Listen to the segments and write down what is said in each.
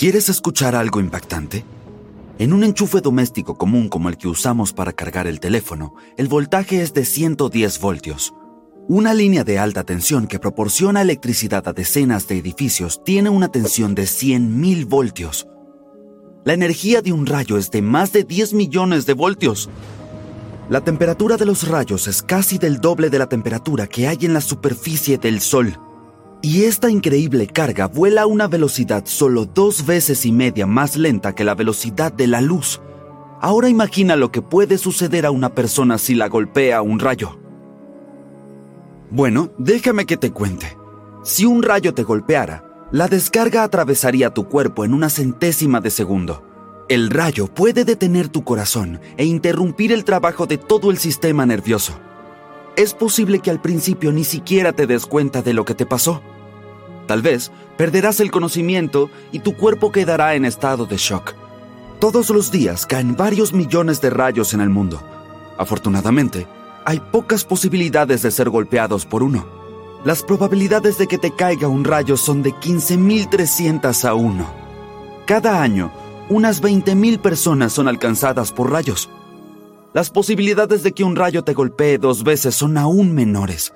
¿Quieres escuchar algo impactante? En un enchufe doméstico común como el que usamos para cargar el teléfono, el voltaje es de 110 voltios. Una línea de alta tensión que proporciona electricidad a decenas de edificios tiene una tensión de 100.000 voltios. La energía de un rayo es de más de 10 millones de voltios. La temperatura de los rayos es casi del doble de la temperatura que hay en la superficie del Sol. Y esta increíble carga vuela a una velocidad solo dos veces y media más lenta que la velocidad de la luz. Ahora imagina lo que puede suceder a una persona si la golpea un rayo. Bueno, déjame que te cuente. Si un rayo te golpeara, la descarga atravesaría tu cuerpo en una centésima de segundo. El rayo puede detener tu corazón e interrumpir el trabajo de todo el sistema nervioso. Es posible que al principio ni siquiera te des cuenta de lo que te pasó. Tal vez perderás el conocimiento y tu cuerpo quedará en estado de shock. Todos los días caen varios millones de rayos en el mundo. Afortunadamente, hay pocas posibilidades de ser golpeados por uno. Las probabilidades de que te caiga un rayo son de 15.300 a 1. Cada año, unas 20.000 personas son alcanzadas por rayos. Las posibilidades de que un rayo te golpee dos veces son aún menores.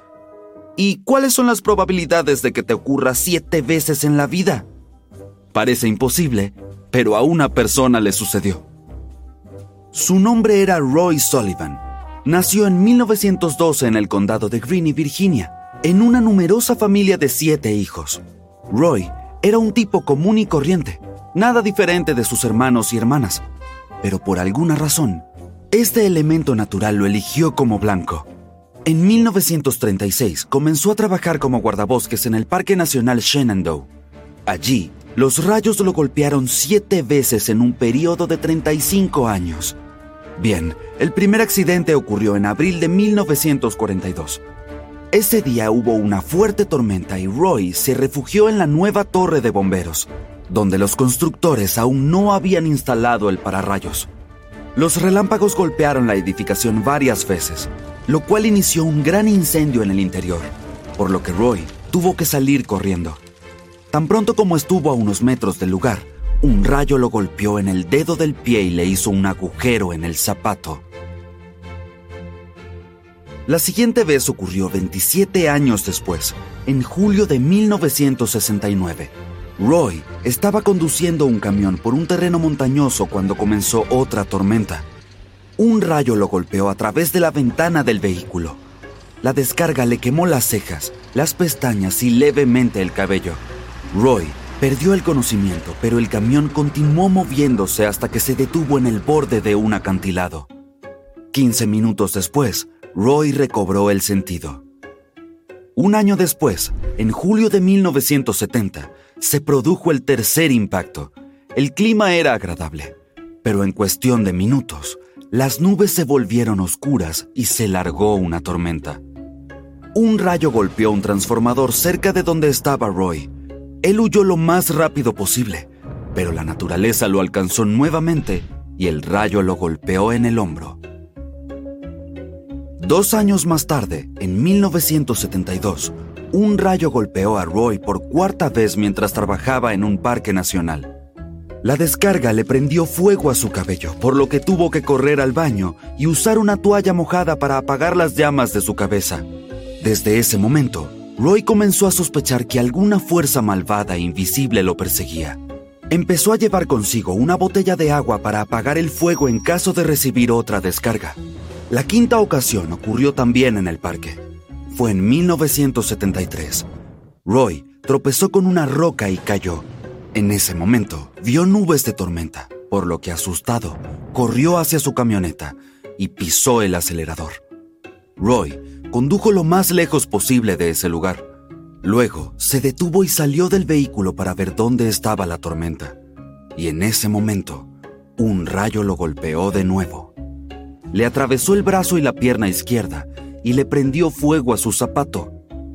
¿Y cuáles son las probabilidades de que te ocurra siete veces en la vida? Parece imposible, pero a una persona le sucedió. Su nombre era Roy Sullivan. Nació en 1912 en el condado de Greene, Virginia, en una numerosa familia de siete hijos. Roy era un tipo común y corriente, nada diferente de sus hermanos y hermanas, pero por alguna razón, este elemento natural lo eligió como blanco. En 1936 comenzó a trabajar como guardabosques en el Parque Nacional Shenandoah. Allí, los rayos lo golpearon siete veces en un periodo de 35 años. Bien, el primer accidente ocurrió en abril de 1942. Ese día hubo una fuerte tormenta y Roy se refugió en la nueva torre de bomberos, donde los constructores aún no habían instalado el pararrayos. Los relámpagos golpearon la edificación varias veces, lo cual inició un gran incendio en el interior, por lo que Roy tuvo que salir corriendo. Tan pronto como estuvo a unos metros del lugar, un rayo lo golpeó en el dedo del pie y le hizo un agujero en el zapato. La siguiente vez ocurrió 27 años después, en julio de 1969. Roy estaba conduciendo un camión por un terreno montañoso cuando comenzó otra tormenta. Un rayo lo golpeó a través de la ventana del vehículo. La descarga le quemó las cejas, las pestañas y levemente el cabello. Roy perdió el conocimiento, pero el camión continuó moviéndose hasta que se detuvo en el borde de un acantilado. 15 minutos después, Roy recobró el sentido. Un año después, en julio de 1970, se produjo el tercer impacto. El clima era agradable, pero en cuestión de minutos, las nubes se volvieron oscuras y se largó una tormenta. Un rayo golpeó un transformador cerca de donde estaba Roy. Él huyó lo más rápido posible, pero la naturaleza lo alcanzó nuevamente y el rayo lo golpeó en el hombro. Dos años más tarde, en 1972, un rayo golpeó a Roy por cuarta vez mientras trabajaba en un parque nacional. La descarga le prendió fuego a su cabello, por lo que tuvo que correr al baño y usar una toalla mojada para apagar las llamas de su cabeza. Desde ese momento, Roy comenzó a sospechar que alguna fuerza malvada e invisible lo perseguía. Empezó a llevar consigo una botella de agua para apagar el fuego en caso de recibir otra descarga. La quinta ocasión ocurrió también en el parque. Fue en 1973. Roy tropezó con una roca y cayó. En ese momento, vio nubes de tormenta, por lo que asustado, corrió hacia su camioneta y pisó el acelerador. Roy condujo lo más lejos posible de ese lugar. Luego se detuvo y salió del vehículo para ver dónde estaba la tormenta. Y en ese momento, un rayo lo golpeó de nuevo. Le atravesó el brazo y la pierna izquierda y le prendió fuego a su zapato.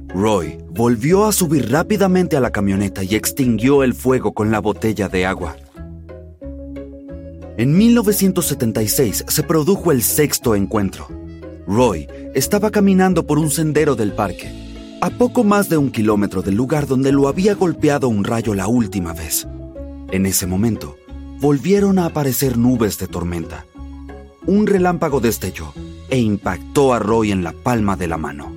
Roy volvió a subir rápidamente a la camioneta y extinguió el fuego con la botella de agua. En 1976 se produjo el sexto encuentro. Roy estaba caminando por un sendero del parque, a poco más de un kilómetro del lugar donde lo había golpeado un rayo la última vez. En ese momento, volvieron a aparecer nubes de tormenta. Un relámpago destelló e impactó a Roy en la palma de la mano.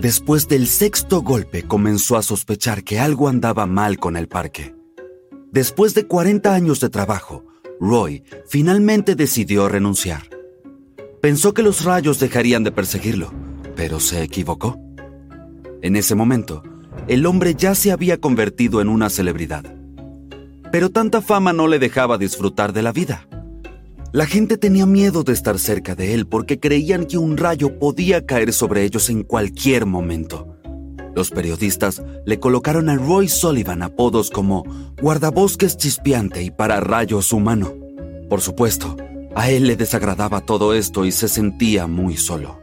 Después del sexto golpe comenzó a sospechar que algo andaba mal con el parque. Después de 40 años de trabajo, Roy finalmente decidió renunciar. Pensó que los rayos dejarían de perseguirlo, pero se equivocó. En ese momento, el hombre ya se había convertido en una celebridad. Pero tanta fama no le dejaba disfrutar de la vida. La gente tenía miedo de estar cerca de él porque creían que un rayo podía caer sobre ellos en cualquier momento. Los periodistas le colocaron a Roy Sullivan apodos como guardabosques chispeante y para rayos humano. Por supuesto, a él le desagradaba todo esto y se sentía muy solo.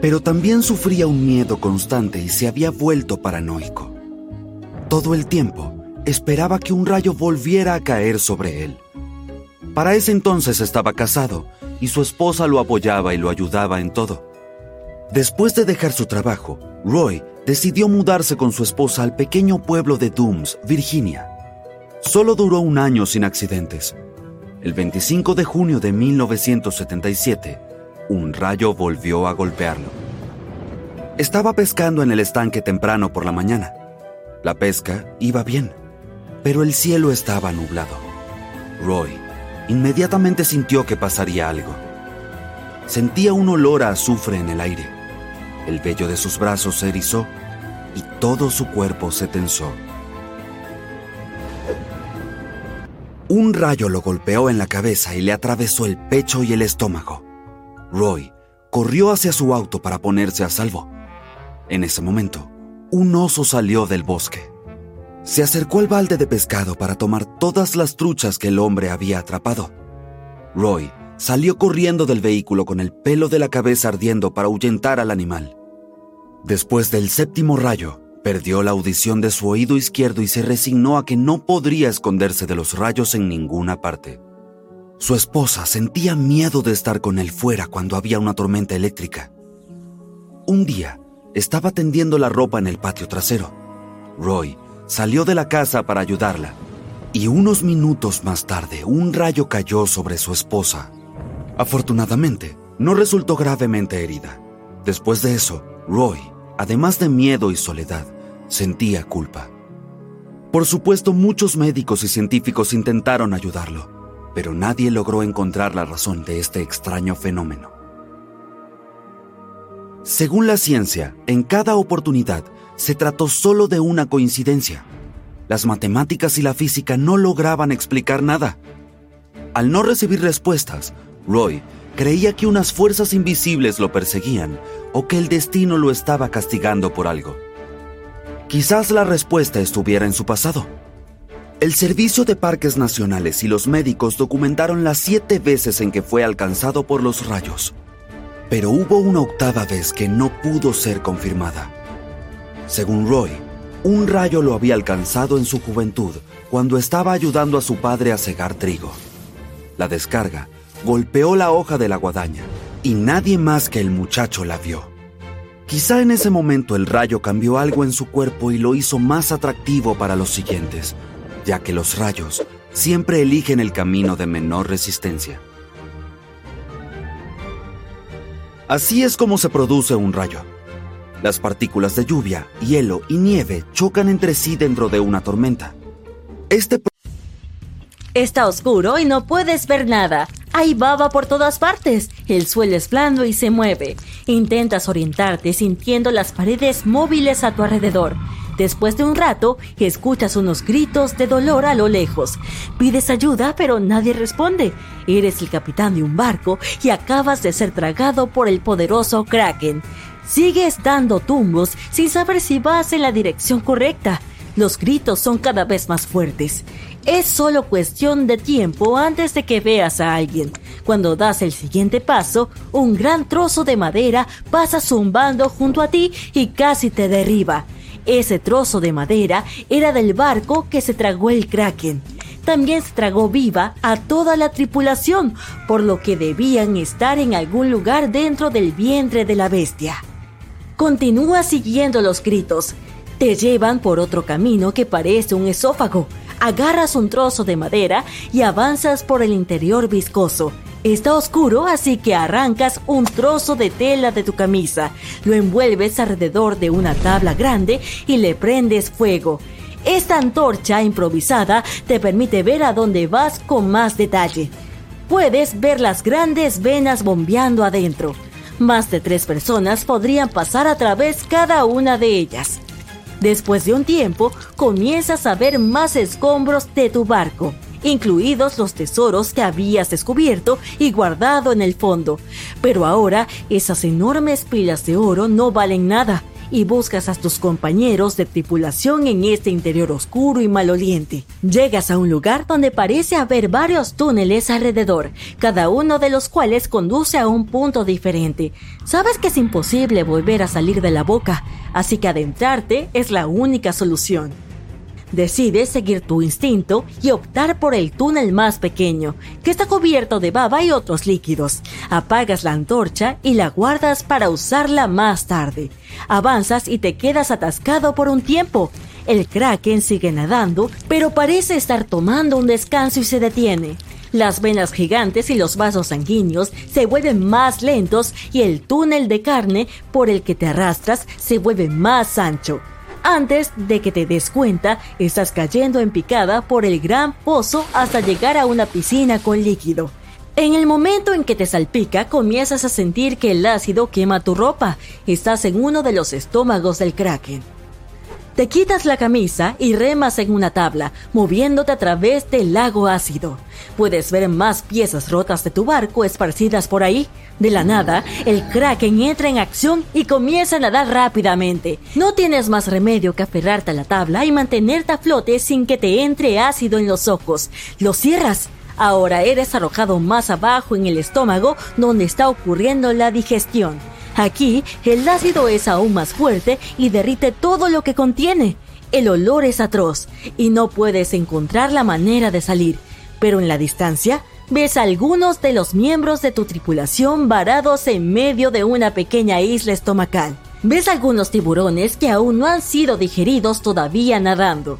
Pero también sufría un miedo constante y se había vuelto paranoico. Todo el tiempo esperaba que un rayo volviera a caer sobre él. Para ese entonces estaba casado y su esposa lo apoyaba y lo ayudaba en todo. Después de dejar su trabajo, Roy decidió mudarse con su esposa al pequeño pueblo de Dooms, Virginia. Solo duró un año sin accidentes. El 25 de junio de 1977, un rayo volvió a golpearlo. Estaba pescando en el estanque temprano por la mañana. La pesca iba bien, pero el cielo estaba nublado. Roy inmediatamente sintió que pasaría algo. Sentía un olor a azufre en el aire. El vello de sus brazos se erizó y todo su cuerpo se tensó. Un rayo lo golpeó en la cabeza y le atravesó el pecho y el estómago. Roy corrió hacia su auto para ponerse a salvo. En ese momento, un oso salió del bosque. Se acercó al balde de pescado para tomar todas las truchas que el hombre había atrapado. Roy salió corriendo del vehículo con el pelo de la cabeza ardiendo para ahuyentar al animal. Después del séptimo rayo, perdió la audición de su oído izquierdo y se resignó a que no podría esconderse de los rayos en ninguna parte. Su esposa sentía miedo de estar con él fuera cuando había una tormenta eléctrica. Un día, estaba tendiendo la ropa en el patio trasero. Roy salió de la casa para ayudarla y unos minutos más tarde un rayo cayó sobre su esposa. Afortunadamente, no resultó gravemente herida. Después de eso, Roy, además de miedo y soledad, sentía culpa. Por supuesto, muchos médicos y científicos intentaron ayudarlo, pero nadie logró encontrar la razón de este extraño fenómeno. Según la ciencia, en cada oportunidad se trató solo de una coincidencia. Las matemáticas y la física no lograban explicar nada. Al no recibir respuestas, Roy creía que unas fuerzas invisibles lo perseguían o que el destino lo estaba castigando por algo. Quizás la respuesta estuviera en su pasado. El Servicio de Parques Nacionales y los médicos documentaron las siete veces en que fue alcanzado por los rayos, pero hubo una octava vez que no pudo ser confirmada. Según Roy, un rayo lo había alcanzado en su juventud cuando estaba ayudando a su padre a cegar trigo. La descarga golpeó la hoja de la guadaña y nadie más que el muchacho la vio. Quizá en ese momento el rayo cambió algo en su cuerpo y lo hizo más atractivo para los siguientes, ya que los rayos siempre eligen el camino de menor resistencia. Así es como se produce un rayo. Las partículas de lluvia, hielo y nieve chocan entre sí dentro de una tormenta. Este Está oscuro y no puedes ver nada. Hay baba por todas partes. El suelo es blando y se mueve. Intentas orientarte sintiendo las paredes móviles a tu alrededor. Después de un rato, escuchas unos gritos de dolor a lo lejos. Pides ayuda, pero nadie responde. Eres el capitán de un barco y acabas de ser tragado por el poderoso Kraken. Sigues dando tumbos sin saber si vas en la dirección correcta. Los gritos son cada vez más fuertes. Es solo cuestión de tiempo antes de que veas a alguien. Cuando das el siguiente paso, un gran trozo de madera pasa zumbando junto a ti y casi te derriba. Ese trozo de madera era del barco que se tragó el kraken. También se tragó viva a toda la tripulación, por lo que debían estar en algún lugar dentro del vientre de la bestia. Continúa siguiendo los gritos. Te llevan por otro camino que parece un esófago. Agarras un trozo de madera y avanzas por el interior viscoso. Está oscuro, así que arrancas un trozo de tela de tu camisa, lo envuelves alrededor de una tabla grande y le prendes fuego. Esta antorcha improvisada te permite ver a dónde vas con más detalle. Puedes ver las grandes venas bombeando adentro. Más de tres personas podrían pasar a través cada una de ellas. Después de un tiempo, comienzas a ver más escombros de tu barco, incluidos los tesoros que habías descubierto y guardado en el fondo. Pero ahora esas enormes pilas de oro no valen nada y buscas a tus compañeros de tripulación en este interior oscuro y maloliente. Llegas a un lugar donde parece haber varios túneles alrededor, cada uno de los cuales conduce a un punto diferente. Sabes que es imposible volver a salir de la boca, así que adentrarte es la única solución. Decides seguir tu instinto y optar por el túnel más pequeño, que está cubierto de baba y otros líquidos. Apagas la antorcha y la guardas para usarla más tarde. Avanzas y te quedas atascado por un tiempo. El kraken sigue nadando, pero parece estar tomando un descanso y se detiene. Las venas gigantes y los vasos sanguíneos se vuelven más lentos y el túnel de carne por el que te arrastras se vuelve más ancho. Antes de que te des cuenta, estás cayendo en picada por el gran pozo hasta llegar a una piscina con líquido. En el momento en que te salpica, comienzas a sentir que el ácido quema tu ropa. Estás en uno de los estómagos del kraken. Te quitas la camisa y remas en una tabla, moviéndote a través del lago ácido. Puedes ver más piezas rotas de tu barco esparcidas por ahí. De la nada, el kraken entra en acción y comienza a nadar rápidamente. No tienes más remedio que aferrarte a la tabla y mantenerte a flote sin que te entre ácido en los ojos. Lo cierras. Ahora eres arrojado más abajo en el estómago donde está ocurriendo la digestión. Aquí, el ácido es aún más fuerte y derrite todo lo que contiene. El olor es atroz y no puedes encontrar la manera de salir, pero en la distancia ves a algunos de los miembros de tu tripulación varados en medio de una pequeña isla estomacal. Ves algunos tiburones que aún no han sido digeridos todavía nadando.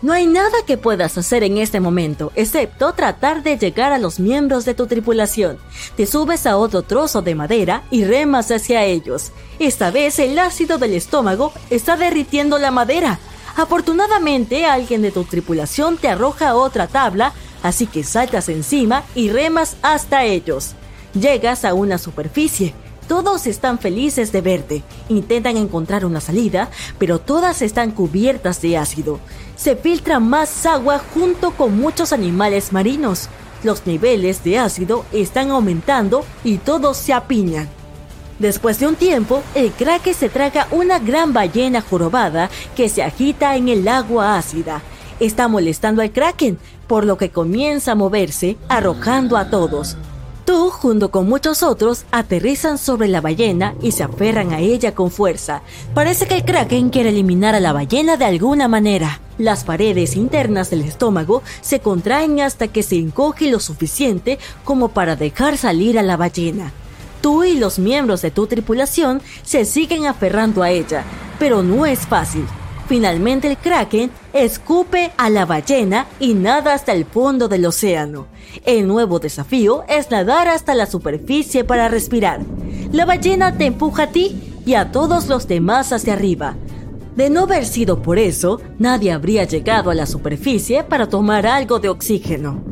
No hay nada que puedas hacer en este momento, excepto tratar de llegar a los miembros de tu tripulación. Te subes a otro trozo de madera y remas hacia ellos. Esta vez el ácido del estómago está derritiendo la madera. Afortunadamente alguien de tu tripulación te arroja otra tabla, así que saltas encima y remas hasta ellos. Llegas a una superficie. Todos están felices de verte. Intentan encontrar una salida, pero todas están cubiertas de ácido. Se filtra más agua junto con muchos animales marinos. Los niveles de ácido están aumentando y todos se apiñan. Después de un tiempo, el kraken se traga una gran ballena jorobada que se agita en el agua ácida. Está molestando al kraken, por lo que comienza a moverse, arrojando a todos. Tú, junto con muchos otros, aterrizan sobre la ballena y se aferran a ella con fuerza. Parece que el kraken quiere eliminar a la ballena de alguna manera. Las paredes internas del estómago se contraen hasta que se encoge lo suficiente como para dejar salir a la ballena. Tú y los miembros de tu tripulación se siguen aferrando a ella, pero no es fácil. Finalmente el kraken escupe a la ballena y nada hasta el fondo del océano. El nuevo desafío es nadar hasta la superficie para respirar. La ballena te empuja a ti y a todos los demás hacia arriba. De no haber sido por eso, nadie habría llegado a la superficie para tomar algo de oxígeno.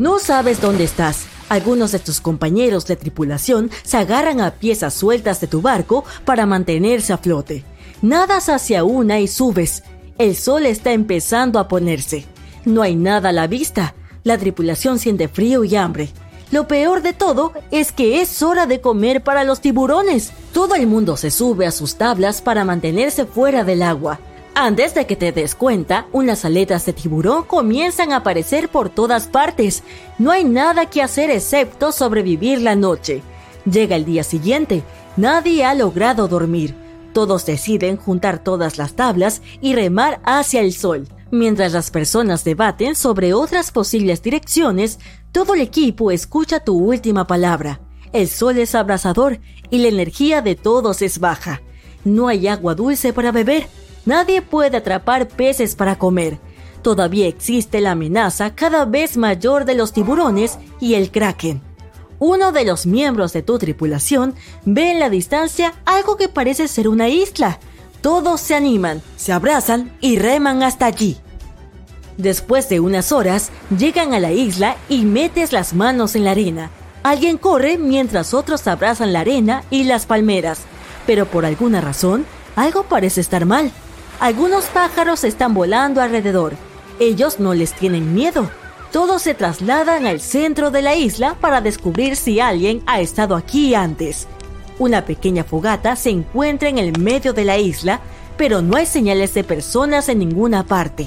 No sabes dónde estás. Algunos de tus compañeros de tripulación se agarran a piezas sueltas de tu barco para mantenerse a flote. Nadas hacia una y subes. El sol está empezando a ponerse. No hay nada a la vista. La tripulación siente frío y hambre. Lo peor de todo es que es hora de comer para los tiburones. Todo el mundo se sube a sus tablas para mantenerse fuera del agua. Antes de que te des cuenta, unas aletas de tiburón comienzan a aparecer por todas partes. No hay nada que hacer excepto sobrevivir la noche. Llega el día siguiente. Nadie ha logrado dormir. Todos deciden juntar todas las tablas y remar hacia el sol. Mientras las personas debaten sobre otras posibles direcciones, todo el equipo escucha tu última palabra. El sol es abrasador y la energía de todos es baja. No hay agua dulce para beber. Nadie puede atrapar peces para comer. todavía existe la amenaza cada vez mayor de los tiburones y el kraken. Uno de los miembros de tu tripulación ve en la distancia algo que parece ser una isla. Todos se animan, se abrazan y reman hasta allí. Después de unas horas, llegan a la isla y metes las manos en la arena. Alguien corre mientras otros abrazan la arena y las palmeras, pero por alguna razón, algo parece estar mal. Algunos pájaros están volando alrededor. Ellos no les tienen miedo. Todos se trasladan al centro de la isla para descubrir si alguien ha estado aquí antes. Una pequeña fogata se encuentra en el medio de la isla, pero no hay señales de personas en ninguna parte.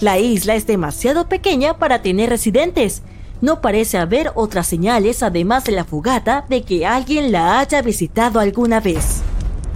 La isla es demasiado pequeña para tener residentes. No parece haber otras señales además de la fogata de que alguien la haya visitado alguna vez.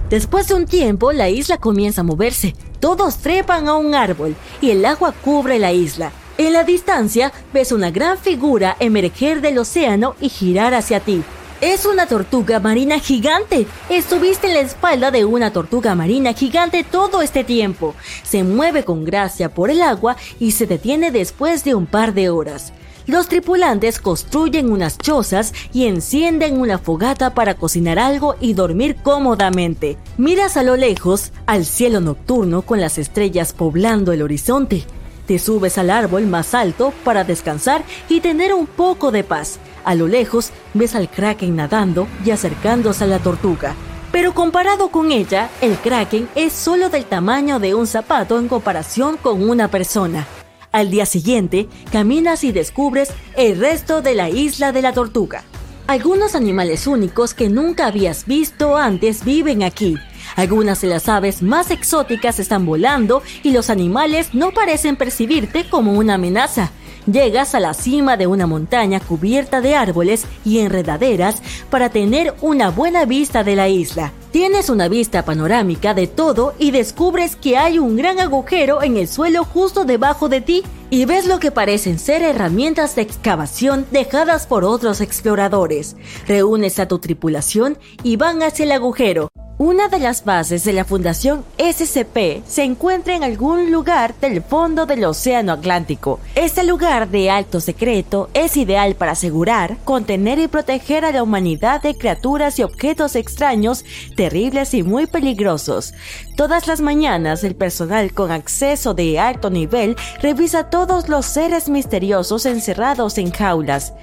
Después de un tiempo, la isla comienza a moverse. Todos trepan a un árbol y el agua cubre la isla. En la distancia, ves una gran figura emerger del océano y girar hacia ti. Es una tortuga marina gigante. Estuviste en la espalda de una tortuga marina gigante todo este tiempo. Se mueve con gracia por el agua y se detiene después de un par de horas. Los tripulantes construyen unas chozas y encienden una fogata para cocinar algo y dormir cómodamente. Miras a lo lejos, al cielo nocturno con las estrellas poblando el horizonte. Te subes al árbol más alto para descansar y tener un poco de paz. A lo lejos ves al kraken nadando y acercándose a la tortuga. Pero comparado con ella, el kraken es solo del tamaño de un zapato en comparación con una persona. Al día siguiente, caminas y descubres el resto de la isla de la tortuga. Algunos animales únicos que nunca habías visto antes viven aquí, algunas de las aves más exóticas están volando y los animales no parecen percibirte como una amenaza. Llegas a la cima de una montaña cubierta de árboles y enredaderas para tener una buena vista de la isla. Tienes una vista panorámica de todo y descubres que hay un gran agujero en el suelo justo debajo de ti y ves lo que parecen ser herramientas de excavación dejadas por otros exploradores. Reúnes a tu tripulación y van hacia el agujero. Una de las bases de la Fundación SCP se encuentra en algún lugar del fondo del Océano Atlántico. Este lugar de alto secreto es ideal para asegurar, contener y proteger a la humanidad de criaturas y objetos extraños, terribles y muy peligrosos. Todas las mañanas el personal con acceso de alto nivel revisa todos los seres misteriosos encerrados en jaulas.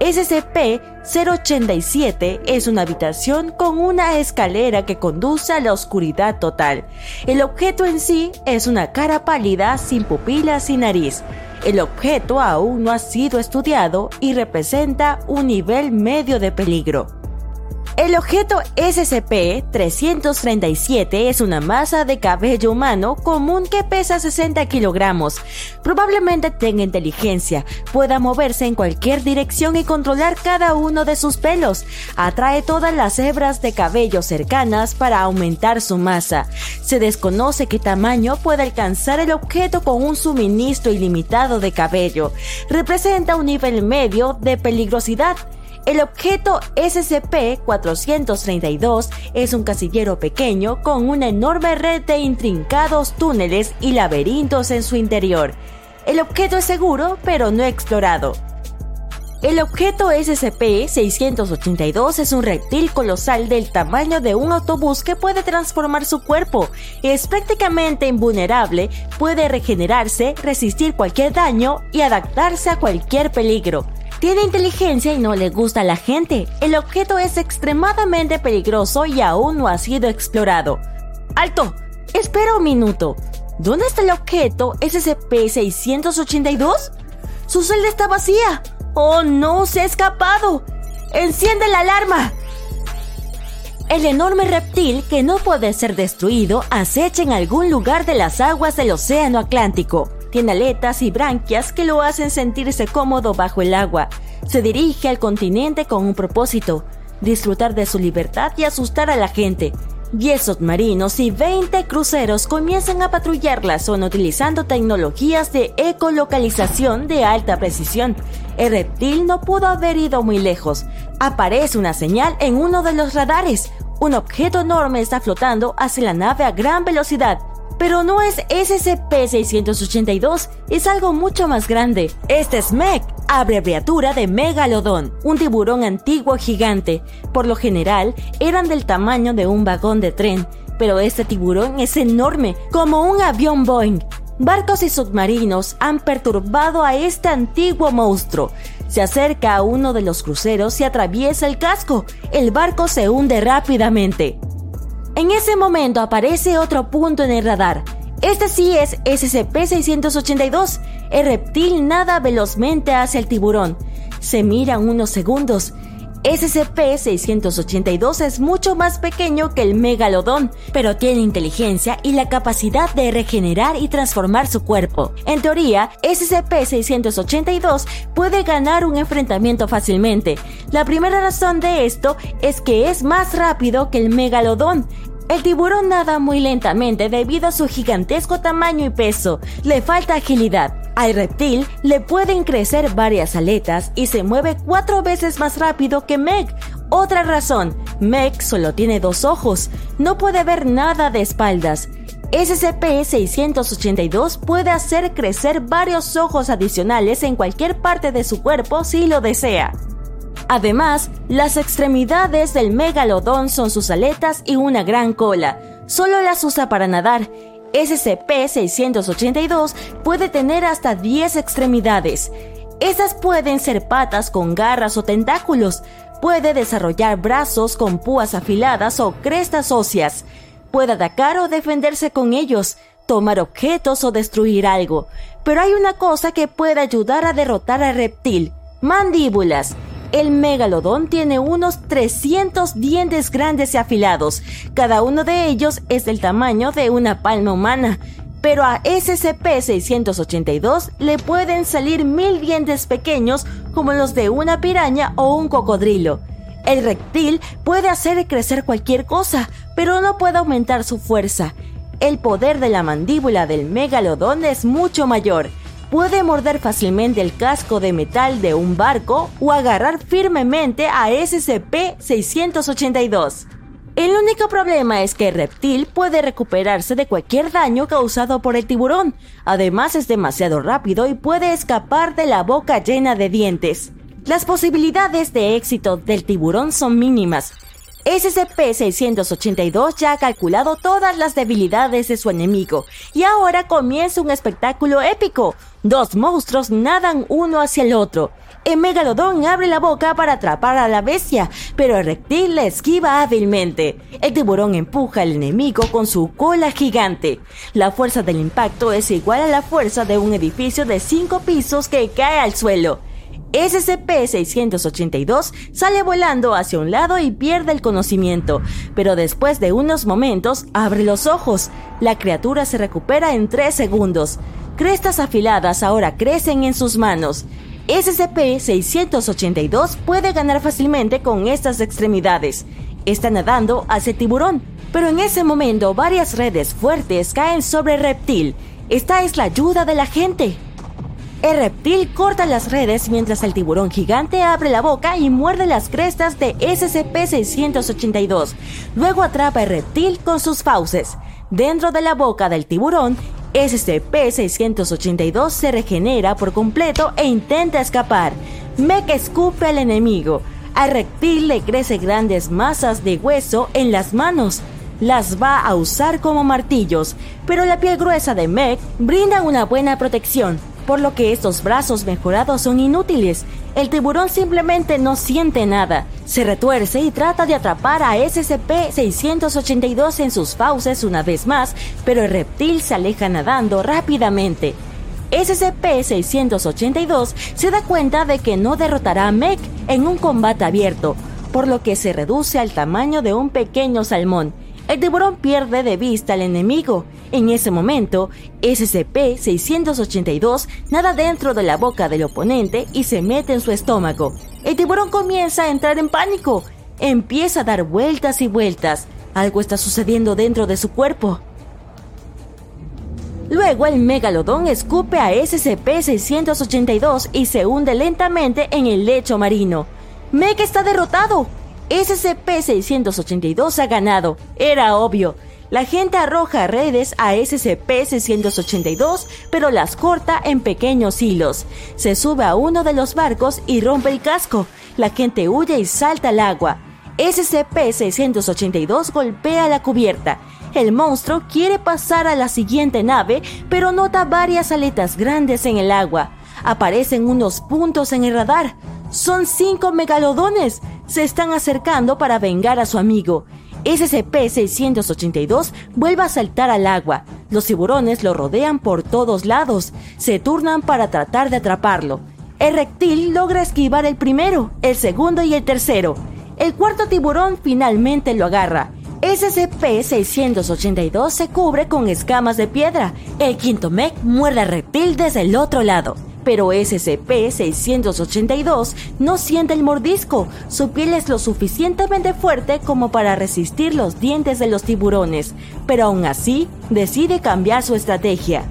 SCP-087 es una habitación con una escalera que conduce a la oscuridad total. El objeto en sí es una cara pálida sin pupilas y nariz. El objeto aún no ha sido estudiado y representa un nivel medio de peligro. El objeto SCP-337 es una masa de cabello humano común que pesa 60 kilogramos. Probablemente tenga inteligencia, pueda moverse en cualquier dirección y controlar cada uno de sus pelos. Atrae todas las hebras de cabello cercanas para aumentar su masa. Se desconoce qué tamaño puede alcanzar el objeto con un suministro ilimitado de cabello. Representa un nivel medio de peligrosidad. El objeto SCP-432 es un casillero pequeño con una enorme red de intrincados túneles y laberintos en su interior. El objeto es seguro, pero no explorado. El objeto SCP-682 es un reptil colosal del tamaño de un autobús que puede transformar su cuerpo. Es prácticamente invulnerable, puede regenerarse, resistir cualquier daño y adaptarse a cualquier peligro. Tiene inteligencia y no le gusta a la gente. El objeto es extremadamente peligroso y aún no ha sido explorado. ¡Alto! Espera un minuto. ¿Dónde está el objeto SCP-682? Su celda está vacía. ¡Oh no! ¡Se ha escapado! ¡Enciende la alarma! El enorme reptil que no puede ser destruido acecha en algún lugar de las aguas del Océano Atlántico. Tiene aletas y branquias que lo hacen sentirse cómodo bajo el agua. Se dirige al continente con un propósito, disfrutar de su libertad y asustar a la gente. 10 submarinos y 20 cruceros comienzan a patrullar la zona utilizando tecnologías de ecolocalización de alta precisión. El reptil no pudo haber ido muy lejos. Aparece una señal en uno de los radares. Un objeto enorme está flotando hacia la nave a gran velocidad Pero no es SCP-682, es algo mucho más grande. Este es MEG, abreviatura de Megalodon, un tiburón antiguo gigante. Por lo general, eran del tamaño de un vagón de tren, pero este tiburón es enorme, como un avión Boeing. Barcos y submarinos han perturbado a este antiguo monstruo. Se acerca a uno de los cruceros y atraviesa el casco. El barco se hunde rápidamente. En ese momento aparece otro punto en el radar. Este sí es SCP-682. El reptil nada velozmente hacia el tiburón. Se miran unos segundos. SCP-682 es mucho más pequeño que el megalodón, pero tiene inteligencia y la capacidad de regenerar y transformar su cuerpo. En teoría, SCP-682 puede ganar un enfrentamiento fácilmente. La primera razón de esto es que es más rápido que el megalodón el tiburón nada muy lentamente debido a su gigantesco tamaño y peso. Le falta agilidad. Al reptil le pueden crecer varias aletas y se mueve cuatro veces más rápido que Meg. Otra razón, Meg solo tiene dos ojos, no puede ver nada de espaldas. SCP-682 puede hacer crecer varios ojos adicionales en cualquier parte de su cuerpo si lo desea. Además, las extremidades del megalodón son sus aletas y una gran cola. Solo las usa para nadar. SCP-682 puede tener hasta 10 extremidades. Esas pueden ser patas con garras o tentáculos. Puede desarrollar brazos con púas afiladas o crestas óseas. Puede atacar o defenderse con ellos, tomar objetos o destruir algo. Pero hay una cosa que puede ayudar a derrotar al reptil. Mandíbulas. El megalodón tiene unos 300 dientes grandes y afilados. Cada uno de ellos es del tamaño de una palma humana. Pero a SCP-682 le pueden salir mil dientes pequeños como los de una piraña o un cocodrilo. El reptil puede hacer crecer cualquier cosa, pero no puede aumentar su fuerza. El poder de la mandíbula del megalodón es mucho mayor puede morder fácilmente el casco de metal de un barco o agarrar firmemente a SCP-682. El único problema es que el reptil puede recuperarse de cualquier daño causado por el tiburón. Además es demasiado rápido y puede escapar de la boca llena de dientes. Las posibilidades de éxito del tiburón son mínimas, SCP-682 ya ha calculado todas las debilidades de su enemigo y ahora comienza un espectáculo épico. Dos monstruos nadan uno hacia el otro. El megalodón abre la boca para atrapar a la bestia, pero el reptil la esquiva hábilmente. El tiburón empuja al enemigo con su cola gigante. La fuerza del impacto es igual a la fuerza de un edificio de cinco pisos que cae al suelo. SCP-682 sale volando hacia un lado y pierde el conocimiento, pero después de unos momentos abre los ojos. La criatura se recupera en 3 segundos. Crestas afiladas ahora crecen en sus manos. SCP-682 puede ganar fácilmente con estas extremidades. Está nadando hacia tiburón, pero en ese momento varias redes fuertes caen sobre el reptil. Esta es la ayuda de la gente. El reptil corta las redes mientras el tiburón gigante abre la boca y muerde las crestas de SCP-682. Luego atrapa el reptil con sus fauces. Dentro de la boca del tiburón, SCP-682 se regenera por completo e intenta escapar. Mech escupe al enemigo. Al reptil le crece grandes masas de hueso en las manos. Las va a usar como martillos, pero la piel gruesa de Mech brinda una buena protección por lo que estos brazos mejorados son inútiles. El tiburón simplemente no siente nada, se retuerce y trata de atrapar a SCP-682 en sus fauces una vez más, pero el reptil se aleja nadando rápidamente. SCP-682 se da cuenta de que no derrotará a Mech en un combate abierto, por lo que se reduce al tamaño de un pequeño salmón el tiburón pierde de vista al enemigo. En ese momento, SCP-682 nada dentro de la boca del oponente y se mete en su estómago. El tiburón comienza a entrar en pánico. Empieza a dar vueltas y vueltas. Algo está sucediendo dentro de su cuerpo. Luego el megalodón escupe a SCP-682 y se hunde lentamente en el lecho marino. Meg está derrotado. SCP-682 ha ganado. Era obvio. La gente arroja redes a SCP-682, pero las corta en pequeños hilos. Se sube a uno de los barcos y rompe el casco. La gente huye y salta al agua. SCP-682 golpea la cubierta. El monstruo quiere pasar a la siguiente nave, pero nota varias aletas grandes en el agua. Aparecen unos puntos en el radar. Son cinco megalodones. Se están acercando para vengar a su amigo. SCP-682 vuelve a saltar al agua. Los tiburones lo rodean por todos lados. Se turnan para tratar de atraparlo. El reptil logra esquivar el primero, el segundo y el tercero. El cuarto tiburón finalmente lo agarra. SCP-682 se cubre con escamas de piedra. El quinto mech muerde al reptil desde el otro lado pero SCP-682 no siente el mordisco. Su piel es lo suficientemente fuerte como para resistir los dientes de los tiburones, pero aún así decide cambiar su estrategia.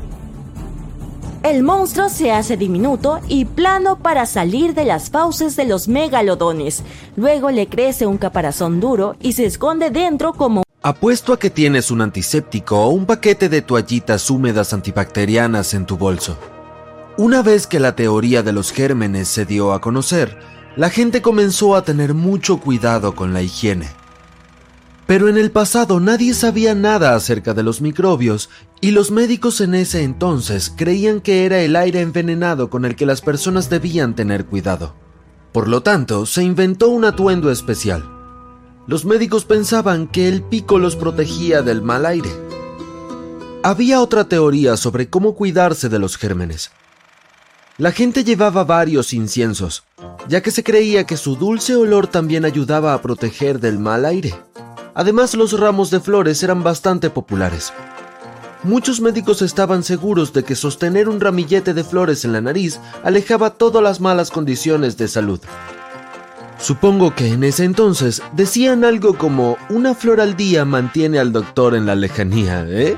El monstruo se hace diminuto y plano para salir de las fauces de los megalodones. Luego le crece un caparazón duro y se esconde dentro como Apuesto a que tienes un antiséptico o un paquete de toallitas húmedas antibacterianas en tu bolso. Una vez que la teoría de los gérmenes se dio a conocer, la gente comenzó a tener mucho cuidado con la higiene. Pero en el pasado nadie sabía nada acerca de los microbios y los médicos en ese entonces creían que era el aire envenenado con el que las personas debían tener cuidado. Por lo tanto, se inventó un atuendo especial. Los médicos pensaban que el pico los protegía del mal aire. Había otra teoría sobre cómo cuidarse de los gérmenes, la gente llevaba varios inciensos, ya que se creía que su dulce olor también ayudaba a proteger del mal aire. Además, los ramos de flores eran bastante populares. Muchos médicos estaban seguros de que sostener un ramillete de flores en la nariz alejaba todas las malas condiciones de salud. Supongo que en ese entonces decían algo como una flor al día mantiene al doctor en la lejanía, ¿eh?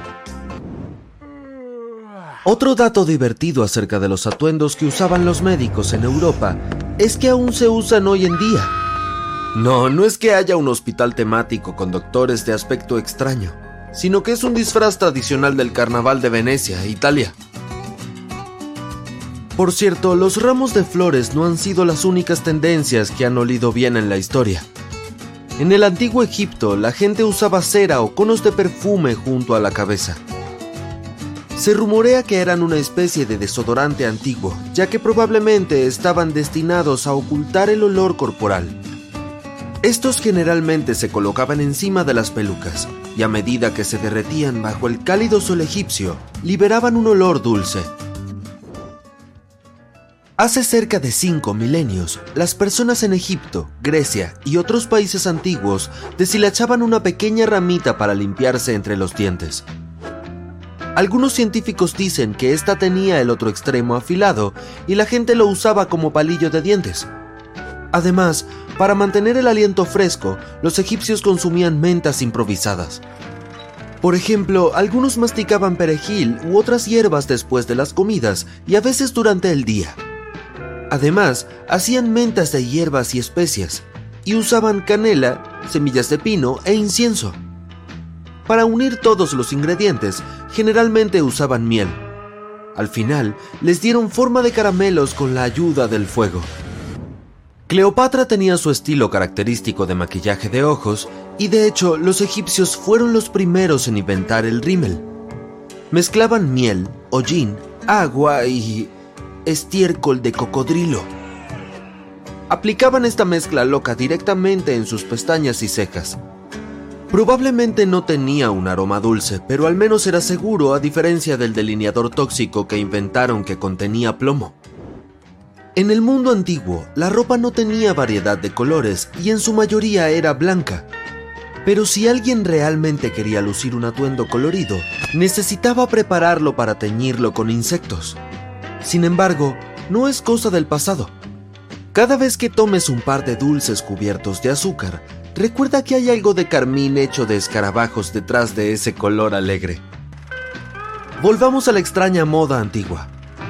Otro dato divertido acerca de los atuendos que usaban los médicos en Europa es que aún se usan hoy en día. No, no es que haya un hospital temático con doctores de aspecto extraño, sino que es un disfraz tradicional del Carnaval de Venecia, Italia. Por cierto, los ramos de flores no han sido las únicas tendencias que han olido bien en la historia. En el antiguo Egipto, la gente usaba cera o conos de perfume junto a la cabeza. Se rumorea que eran una especie de desodorante antiguo, ya que probablemente estaban destinados a ocultar el olor corporal. Estos generalmente se colocaban encima de las pelucas, y a medida que se derretían bajo el cálido sol egipcio, liberaban un olor dulce. Hace cerca de cinco milenios, las personas en Egipto, Grecia y otros países antiguos deshilachaban una pequeña ramita para limpiarse entre los dientes. Algunos científicos dicen que esta tenía el otro extremo afilado y la gente lo usaba como palillo de dientes. Además, para mantener el aliento fresco, los egipcios consumían mentas improvisadas. Por ejemplo, algunos masticaban perejil u otras hierbas después de las comidas y a veces durante el día. Además, hacían mentas de hierbas y especias, y usaban canela, semillas de pino e incienso. Para unir todos los ingredientes, generalmente usaban miel. Al final, les dieron forma de caramelos con la ayuda del fuego. Cleopatra tenía su estilo característico de maquillaje de ojos y de hecho los egipcios fueron los primeros en inventar el rímel. Mezclaban miel, hollín, agua y estiércol de cocodrilo. Aplicaban esta mezcla loca directamente en sus pestañas y cejas. Probablemente no tenía un aroma dulce, pero al menos era seguro a diferencia del delineador tóxico que inventaron que contenía plomo. En el mundo antiguo, la ropa no tenía variedad de colores y en su mayoría era blanca. Pero si alguien realmente quería lucir un atuendo colorido, necesitaba prepararlo para teñirlo con insectos. Sin embargo, no es cosa del pasado. Cada vez que tomes un par de dulces cubiertos de azúcar, recuerda que hay algo de carmín hecho de escarabajos detrás de ese color alegre. Volvamos a la extraña moda antigua.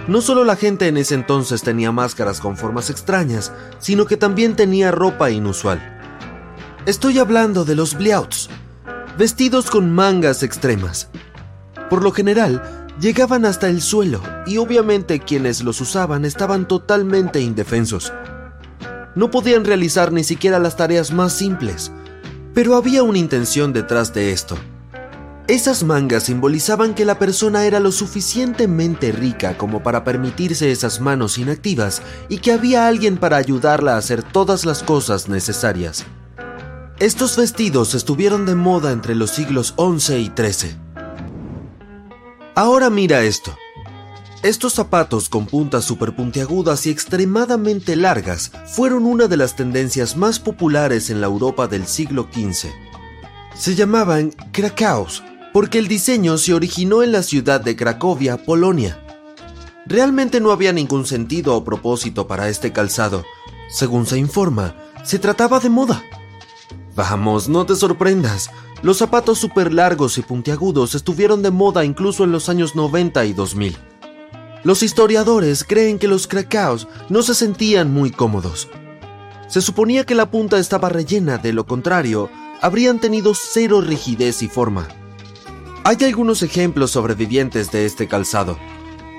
No solo la gente en ese entonces tenía máscaras con formas extrañas, sino que también tenía ropa inusual. Estoy hablando de los bliauts. vestidos con mangas extremas. Por lo general, llegaban hasta el suelo y obviamente quienes los usaban estaban totalmente indefensos. No podían realizar ni siquiera las tareas más simples, pero había una intención detrás de esto. Esas mangas simbolizaban que la persona era lo suficientemente rica como para permitirse esas manos inactivas y que había alguien para ayudarla a hacer todas las cosas necesarias. Estos vestidos estuvieron de moda entre los siglos XI y XIII. Ahora mira esto. Estos zapatos con puntas superpuntiagudas y extremadamente largas fueron una de las tendencias más populares en la Europa del siglo XV. Se llamaban Krakaus porque el diseño se originó en la ciudad de Cracovia, Polonia. Realmente no había ningún sentido o propósito para este calzado. Según se informa, se trataba de moda. Vamos, no te sorprendas. Los zapatos súper largos y puntiagudos estuvieron de moda incluso en los años 90 y 2000. Los historiadores creen que los cracaos no se sentían muy cómodos. Se suponía que la punta estaba rellena, de lo contrario, habrían tenido cero rigidez y forma. Hay algunos ejemplos sobrevivientes de este calzado.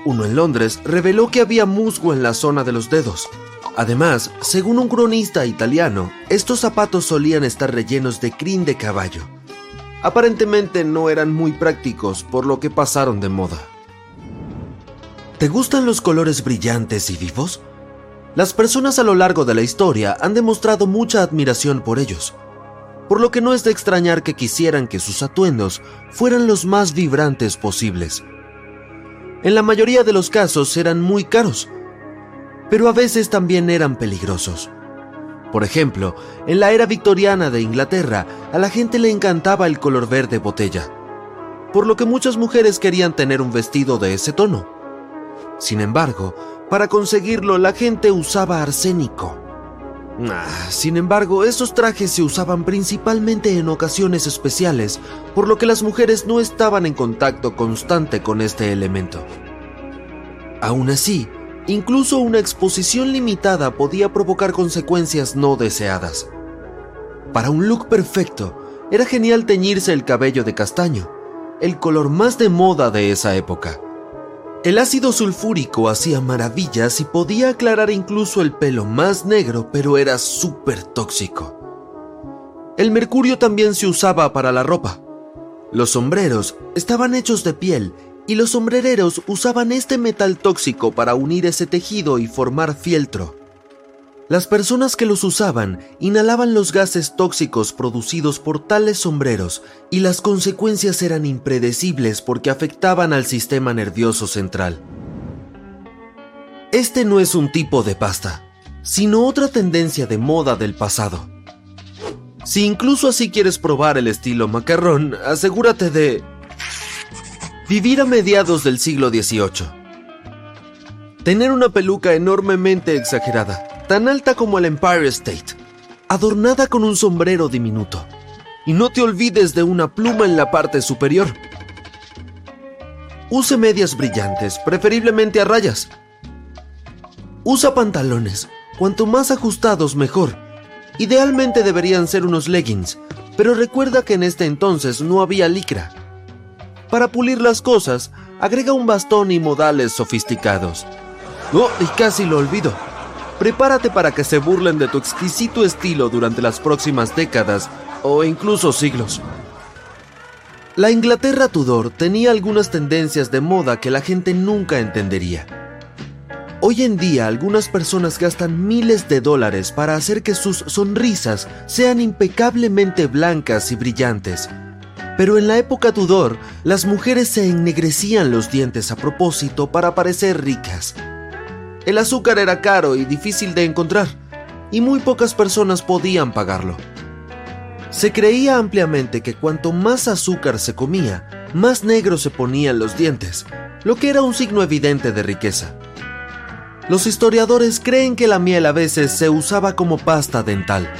Uno en Londres reveló que había musgo en la zona de los dedos. Además, según un cronista italiano, estos zapatos solían estar rellenos de crin de caballo. Aparentemente no eran muy prácticos, por lo que pasaron de moda. ¿Te gustan los colores brillantes y vivos? Las personas a lo largo de la historia han demostrado mucha admiración por ellos por lo que no es de extrañar que quisieran que sus atuendos fueran los más vibrantes posibles. En la mayoría de los casos eran muy caros, pero a veces también eran peligrosos. Por ejemplo, en la era victoriana de Inglaterra, a la gente le encantaba el color verde botella, por lo que muchas mujeres querían tener un vestido de ese tono. Sin embargo, para conseguirlo la gente usaba arsénico Ah, sin embargo, estos trajes se usaban principalmente en ocasiones especiales, por lo que las mujeres no estaban en contacto constante con este elemento. Aún así, incluso una exposición limitada podía provocar consecuencias no deseadas. Para un look perfecto, era genial teñirse el cabello de castaño, el color más de moda de esa época. El ácido sulfúrico hacía maravillas y podía aclarar incluso el pelo más negro, pero era súper tóxico. El mercurio también se usaba para la ropa. Los sombreros estaban hechos de piel y los sombrereros usaban este metal tóxico para unir ese tejido y formar fieltro. Las personas que los usaban inhalaban los gases tóxicos producidos por tales sombreros y las consecuencias eran impredecibles porque afectaban al sistema nervioso central. Este no es un tipo de pasta, sino otra tendencia de moda del pasado. Si incluso así quieres probar el estilo macarrón, asegúrate de vivir a mediados del siglo XVIII. Tener una peluca enormemente exagerada tan alta como el Empire State, adornada con un sombrero diminuto. Y no te olvides de una pluma en la parte superior. Use medias brillantes, preferiblemente a rayas. Usa pantalones, cuanto más ajustados mejor. Idealmente deberían ser unos leggings, pero recuerda que en este entonces no había licra. Para pulir las cosas, agrega un bastón y modales sofisticados. Oh, y casi lo olvido prepárate para que se burlen de tu exquisito estilo durante las próximas décadas o incluso siglos. La Inglaterra Tudor tenía algunas tendencias de moda que la gente nunca entendería. Hoy en día algunas personas gastan miles de dólares para hacer que sus sonrisas sean impecablemente blancas y brillantes. Pero en la época Tudor, las mujeres se ennegrecían los dientes a propósito para parecer ricas. El azúcar era caro y difícil de encontrar, y muy pocas personas podían pagarlo. Se creía ampliamente que cuanto más azúcar se comía, más negros se ponían los dientes, lo que era un signo evidente de riqueza. Los historiadores creen que la miel a veces se usaba como pasta dental.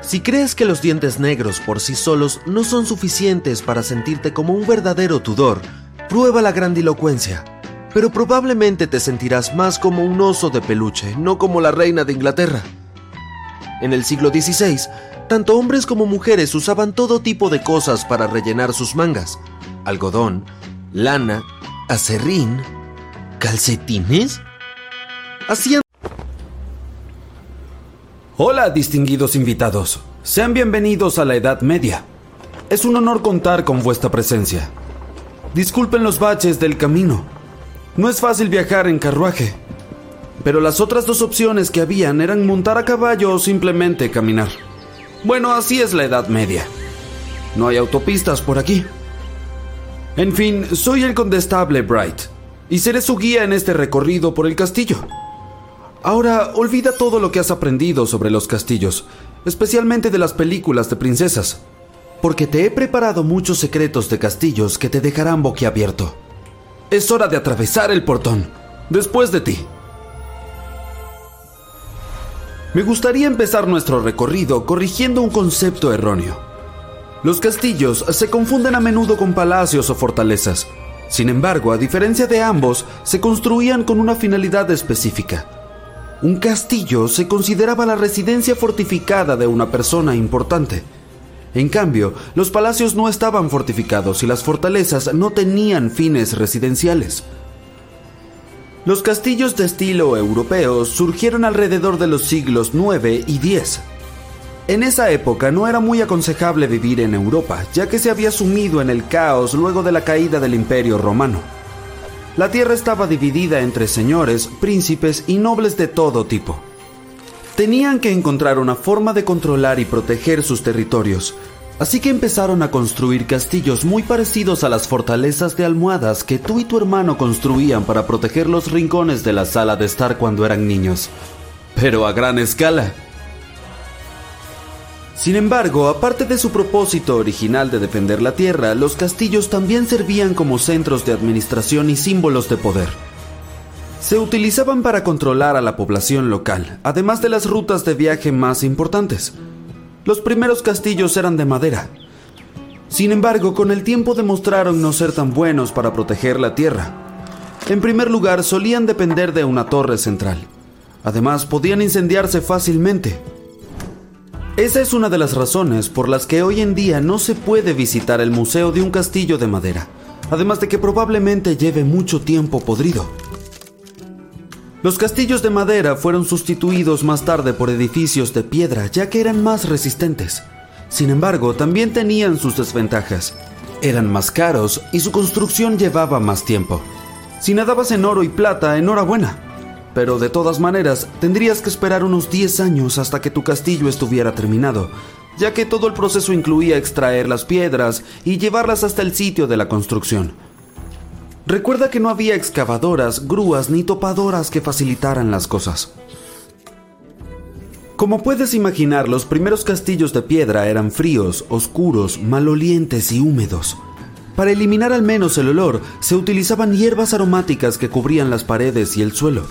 Si crees que los dientes negros por sí solos no son suficientes para sentirte como un verdadero Tudor, prueba la grandilocuencia pero probablemente te sentirás más como un oso de peluche, no como la reina de Inglaterra. En el siglo XVI, tanto hombres como mujeres usaban todo tipo de cosas para rellenar sus mangas. Algodón, lana, acerrín, calcetines. Hacían... Hola, distinguidos invitados. Sean bienvenidos a la Edad Media. Es un honor contar con vuestra presencia. Disculpen los baches del camino. No es fácil viajar en carruaje, pero las otras dos opciones que habían eran montar a caballo o simplemente caminar. Bueno, así es la Edad Media. No hay autopistas por aquí. En fin, soy el condestable Bright y seré su guía en este recorrido por el castillo. Ahora, olvida todo lo que has aprendido sobre los castillos, especialmente de las películas de princesas, porque te he preparado muchos secretos de castillos que te dejarán boquiabierto. Es hora de atravesar el portón. Después de ti. Me gustaría empezar nuestro recorrido corrigiendo un concepto erróneo. Los castillos se confunden a menudo con palacios o fortalezas. Sin embargo, a diferencia de ambos, se construían con una finalidad específica. Un castillo se consideraba la residencia fortificada de una persona importante. En cambio, los palacios no estaban fortificados y las fortalezas no tenían fines residenciales. Los castillos de estilo europeo surgieron alrededor de los siglos 9 y 10. En esa época no era muy aconsejable vivir en Europa, ya que se había sumido en el caos luego de la caída del Imperio Romano. La tierra estaba dividida entre señores, príncipes y nobles de todo tipo. Tenían que encontrar una forma de controlar y proteger sus territorios, Así que empezaron a construir castillos muy parecidos a las fortalezas de almohadas que tú y tu hermano construían para proteger los rincones de la sala de estar cuando eran niños. Pero a gran escala. Sin embargo, aparte de su propósito original de defender la tierra, los castillos también servían como centros de administración y símbolos de poder. Se utilizaban para controlar a la población local, además de las rutas de viaje más importantes. Los primeros castillos eran de madera. Sin embargo, con el tiempo demostraron no ser tan buenos para proteger la tierra. En primer lugar, solían depender de una torre central. Además, podían incendiarse fácilmente. Esa es una de las razones por las que hoy en día no se puede visitar el museo de un castillo de madera, además de que probablemente lleve mucho tiempo podrido. Los castillos de madera fueron sustituidos más tarde por edificios de piedra ya que eran más resistentes. Sin embargo, también tenían sus desventajas. Eran más caros y su construcción llevaba más tiempo. Si nadabas en oro y plata, enhorabuena. Pero de todas maneras, tendrías que esperar unos 10 años hasta que tu castillo estuviera terminado, ya que todo el proceso incluía extraer las piedras y llevarlas hasta el sitio de la construcción. Recuerda que no había excavadoras, grúas ni topadoras que facilitaran las cosas. Como puedes imaginar, los primeros castillos de piedra eran fríos, oscuros, malolientes y húmedos. Para eliminar al menos el olor, se utilizaban hierbas aromáticas que cubrían las paredes y el suelo.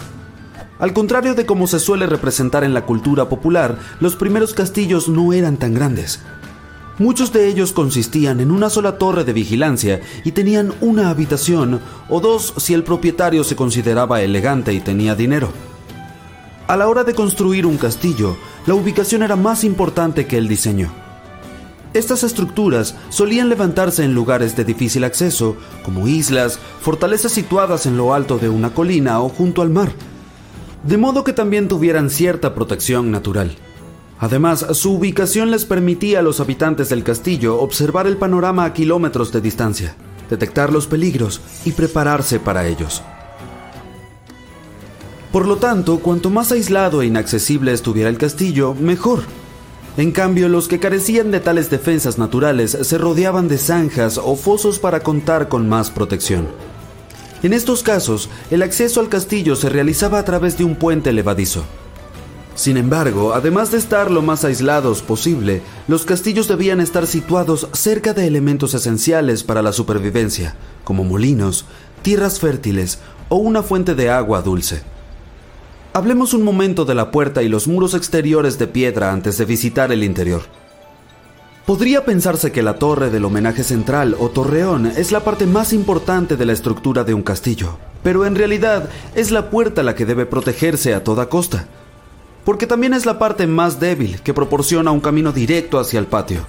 Al contrario de como se suele representar en la cultura popular, los primeros castillos no eran tan grandes. Muchos de ellos consistían en una sola torre de vigilancia y tenían una habitación o dos si el propietario se consideraba elegante y tenía dinero. A la hora de construir un castillo, la ubicación era más importante que el diseño. Estas estructuras solían levantarse en lugares de difícil acceso, como islas, fortalezas situadas en lo alto de una colina o junto al mar, de modo que también tuvieran cierta protección natural. Además, su ubicación les permitía a los habitantes del castillo observar el panorama a kilómetros de distancia, detectar los peligros y prepararse para ellos. Por lo tanto, cuanto más aislado e inaccesible estuviera el castillo, mejor. En cambio, los que carecían de tales defensas naturales se rodeaban de zanjas o fosos para contar con más protección. En estos casos, el acceso al castillo se realizaba a través de un puente levadizo, sin embargo, además de estar lo más aislados posible, los castillos debían estar situados cerca de elementos esenciales para la supervivencia, como molinos, tierras fértiles o una fuente de agua dulce. Hablemos un momento de la puerta y los muros exteriores de piedra antes de visitar el interior. Podría pensarse que la torre del homenaje central o torreón es la parte más importante de la estructura de un castillo, pero en realidad es la puerta la que debe protegerse a toda costa porque también es la parte más débil que proporciona un camino directo hacia el patio.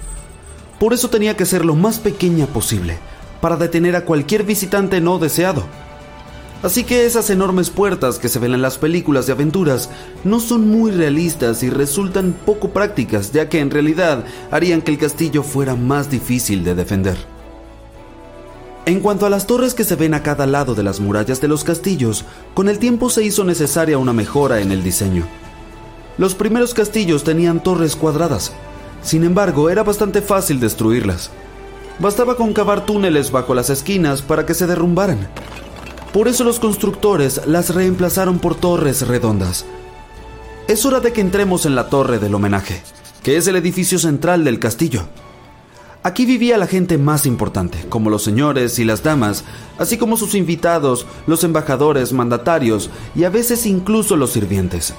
Por eso tenía que ser lo más pequeña posible, para detener a cualquier visitante no deseado. Así que esas enormes puertas que se ven en las películas de aventuras no son muy realistas y resultan poco prácticas, ya que en realidad harían que el castillo fuera más difícil de defender. En cuanto a las torres que se ven a cada lado de las murallas de los castillos, con el tiempo se hizo necesaria una mejora en el diseño. Los primeros castillos tenían torres cuadradas, sin embargo era bastante fácil destruirlas. Bastaba con cavar túneles bajo las esquinas para que se derrumbaran. Por eso los constructores las reemplazaron por torres redondas. Es hora de que entremos en la torre del homenaje, que es el edificio central del castillo. Aquí vivía la gente más importante, como los señores y las damas, así como sus invitados, los embajadores, mandatarios y a veces incluso los sirvientes.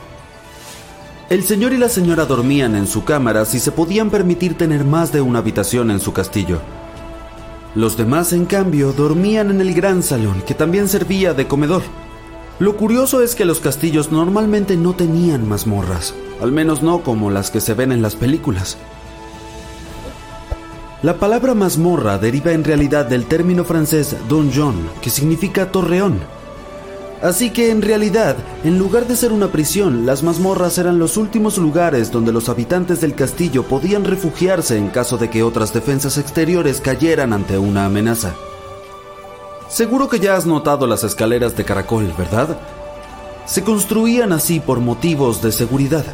El señor y la señora dormían en su cámara si se podían permitir tener más de una habitación en su castillo. Los demás, en cambio, dormían en el gran salón, que también servía de comedor. Lo curioso es que los castillos normalmente no tenían mazmorras, al menos no como las que se ven en las películas. La palabra mazmorra deriva en realidad del término francés donjon, que significa torreón, Así que en realidad, en lugar de ser una prisión, las mazmorras eran los últimos lugares donde los habitantes del castillo podían refugiarse en caso de que otras defensas exteriores cayeran ante una amenaza. Seguro que ya has notado las escaleras de caracol, ¿verdad? Se construían así por motivos de seguridad.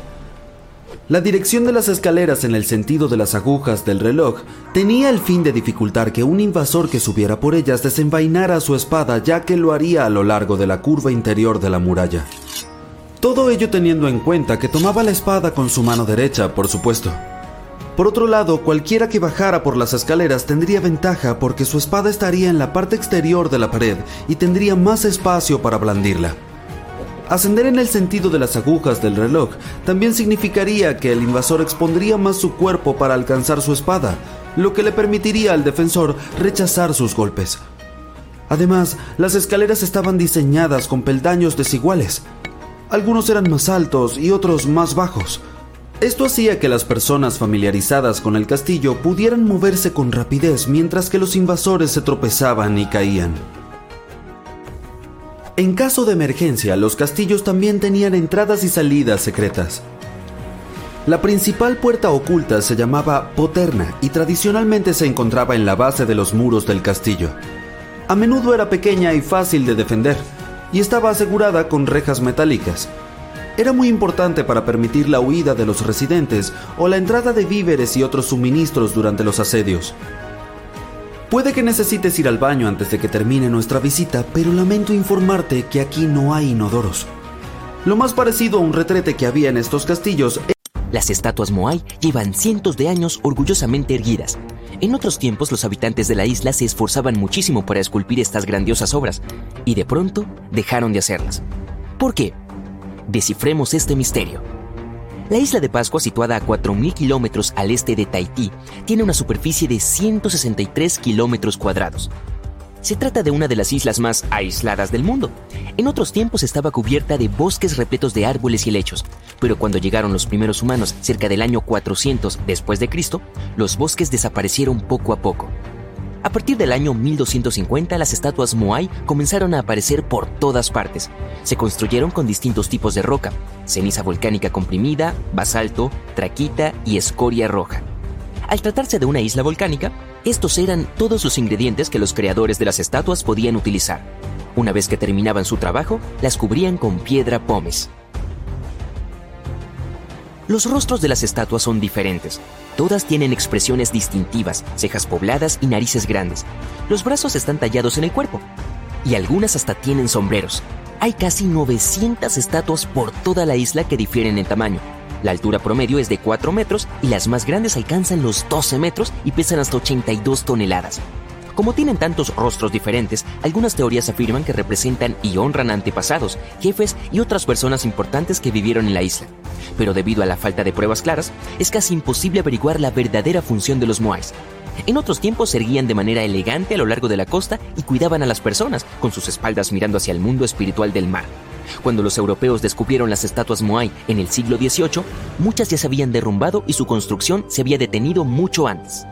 La dirección de las escaleras en el sentido de las agujas del reloj tenía el fin de dificultar que un invasor que subiera por ellas desenvainara su espada ya que lo haría a lo largo de la curva interior de la muralla. Todo ello teniendo en cuenta que tomaba la espada con su mano derecha, por supuesto. Por otro lado, cualquiera que bajara por las escaleras tendría ventaja porque su espada estaría en la parte exterior de la pared y tendría más espacio para blandirla. Ascender en el sentido de las agujas del reloj también significaría que el invasor expondría más su cuerpo para alcanzar su espada, lo que le permitiría al defensor rechazar sus golpes. Además, las escaleras estaban diseñadas con peldaños desiguales. Algunos eran más altos y otros más bajos. Esto hacía que las personas familiarizadas con el castillo pudieran moverse con rapidez mientras que los invasores se tropezaban y caían. En caso de emergencia, los castillos también tenían entradas y salidas secretas. La principal puerta oculta se llamaba Poterna y tradicionalmente se encontraba en la base de los muros del castillo. A menudo era pequeña y fácil de defender, y estaba asegurada con rejas metálicas. Era muy importante para permitir la huida de los residentes o la entrada de víveres y otros suministros durante los asedios. Puede que necesites ir al baño antes de que termine nuestra visita, pero lamento informarte que aquí no hay inodoros. Lo más parecido a un retrete que había en estos castillos. Las estatuas Moai llevan cientos de años orgullosamente erguidas. En otros tiempos los habitantes de la isla se esforzaban muchísimo para esculpir estas grandiosas obras, y de pronto dejaron de hacerlas. ¿Por qué? Descifremos este misterio. La isla de Pascua, situada a 4.000 kilómetros al este de Tahití, tiene una superficie de 163 kilómetros cuadrados. Se trata de una de las islas más aisladas del mundo. En otros tiempos estaba cubierta de bosques repletos de árboles y helechos, pero cuando llegaron los primeros humanos cerca del año 400 después de Cristo, los bosques desaparecieron poco a poco. A partir del año 1250, las estatuas Moai comenzaron a aparecer por todas partes. Se construyeron con distintos tipos de roca, ceniza volcánica comprimida, basalto, traquita y escoria roja. Al tratarse de una isla volcánica, estos eran todos los ingredientes que los creadores de las estatuas podían utilizar. Una vez que terminaban su trabajo, las cubrían con piedra pómez. Los rostros de las estatuas son diferentes. Todas tienen expresiones distintivas, cejas pobladas y narices grandes. Los brazos están tallados en el cuerpo. Y algunas hasta tienen sombreros. Hay casi 900 estatuas por toda la isla que difieren en tamaño. La altura promedio es de 4 metros y las más grandes alcanzan los 12 metros y pesan hasta 82 toneladas. Como tienen tantos rostros diferentes, algunas teorías afirman que representan y honran antepasados, jefes y otras personas importantes que vivieron en la isla. Pero debido a la falta de pruebas claras, es casi imposible averiguar la verdadera función de los moais. En otros tiempos se erguían de manera elegante a lo largo de la costa y cuidaban a las personas, con sus espaldas mirando hacia el mundo espiritual del mar. Cuando los europeos descubrieron las estatuas Moai en el siglo XVIII, muchas ya se habían derrumbado y su construcción se había detenido mucho antes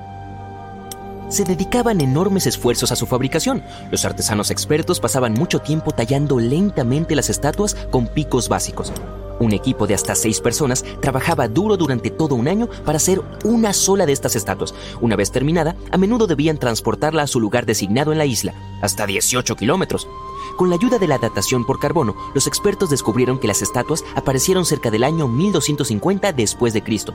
se dedicaban enormes esfuerzos a su fabricación. Los artesanos expertos pasaban mucho tiempo tallando lentamente las estatuas con picos básicos. Un equipo de hasta seis personas trabajaba duro durante todo un año para hacer una sola de estas estatuas. Una vez terminada, a menudo debían transportarla a su lugar designado en la isla, hasta 18 kilómetros. Con la ayuda de la datación por carbono, los expertos descubrieron que las estatuas aparecieron cerca del año 1250 después de Cristo.